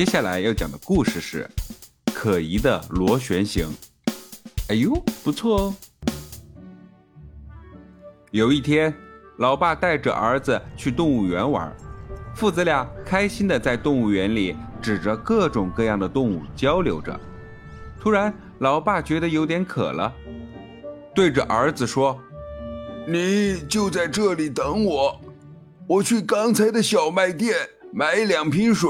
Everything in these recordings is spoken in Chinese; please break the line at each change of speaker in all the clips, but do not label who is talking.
接下来要讲的故事是《可疑的螺旋形》。哎呦，不错哦！有一天，老爸带着儿子去动物园玩，父子俩开心的在动物园里指着各种各样的动物交流着。突然，老爸觉得有点渴了，对着儿子说：“
你就在这里等我，我去刚才的小卖店买两瓶水。”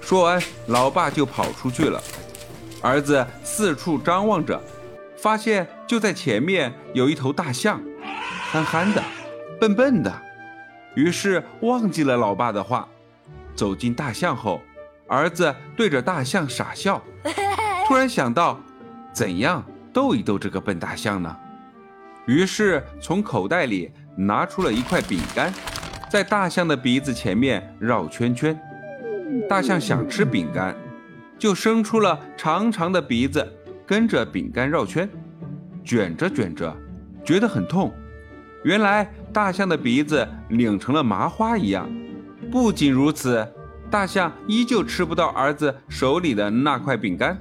说完，老爸就跑出去了。儿子四处张望着，发现就在前面有一头大象，憨憨的，笨笨的。于是忘记了老爸的话，走进大象后，儿子对着大象傻笑。突然想到，怎样逗一逗这个笨大象呢？于是从口袋里拿出了一块饼干，在大象的鼻子前面绕圈圈。大象想吃饼干，就伸出了长长的鼻子，跟着饼干绕圈，卷着卷着，觉得很痛。原来大象的鼻子拧成了麻花一样。不仅如此，大象依旧吃不到儿子手里的那块饼干。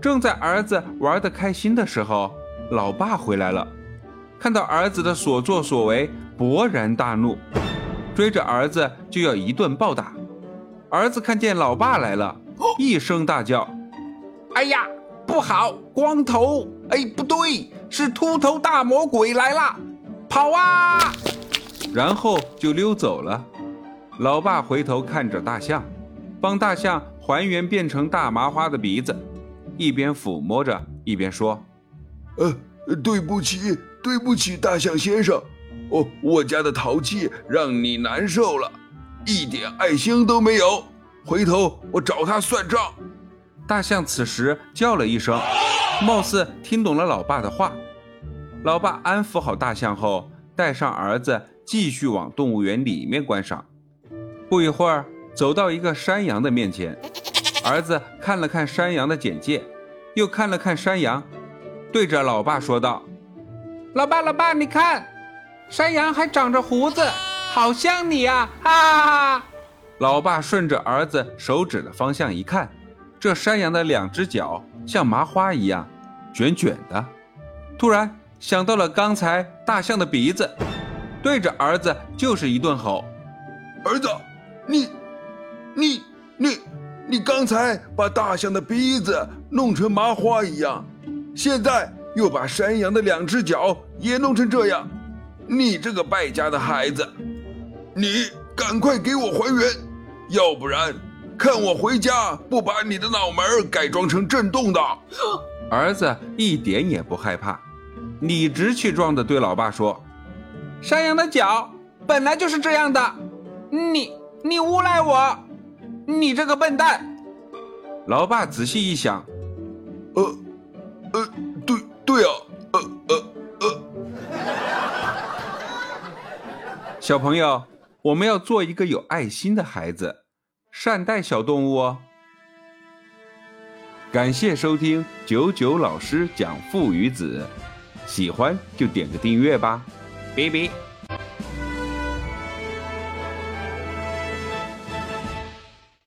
正在儿子玩得开心的时候，老爸回来了，看到儿子的所作所为，勃然大怒，追着儿子就要一顿暴打。儿子看见老爸来了，一声大叫：“
哎呀，不好！光头，哎，不对，是秃头大魔鬼来了！跑啊！”
然后就溜走了。老爸回头看着大象，帮大象还原变成大麻花的鼻子，一边抚摸着，一边说：“
呃，对不起，对不起，大象先生，哦，我家的淘气让你难受了。”一点爱心都没有，回头我找他算账。
大象此时叫了一声，貌似听懂了老爸的话。老爸安抚好大象后，带上儿子继续往动物园里面观赏。不一会儿，走到一个山羊的面前，儿子看了看山羊的简介，又看了看山羊，对着老爸说道：“
老爸，老爸，你看，山羊还长着胡子。”好像你呀！哈！
老爸顺着儿子手指的方向一看，这山羊的两只脚像麻花一样卷卷的。突然想到了刚才大象的鼻子，对着儿子就是一顿吼：“
儿子，你、你、你、你刚才把大象的鼻子弄成麻花一样，现在又把山羊的两只脚也弄成这样，你这个败家的孩子！”你赶快给我还原，要不然看我回家不把你的脑门改装成震动的！
儿子一点也不害怕，理直气壮地对老爸说：“
山羊的脚本来就是这样的，你你诬赖我，你这个笨蛋！”
老爸仔细一想，
呃呃，对对啊，呃呃呃，
小朋友。我们要做一个有爱心的孩子，善待小动物哦。感谢收听九九老师讲父与子，喜欢就点个订阅吧，拜拜。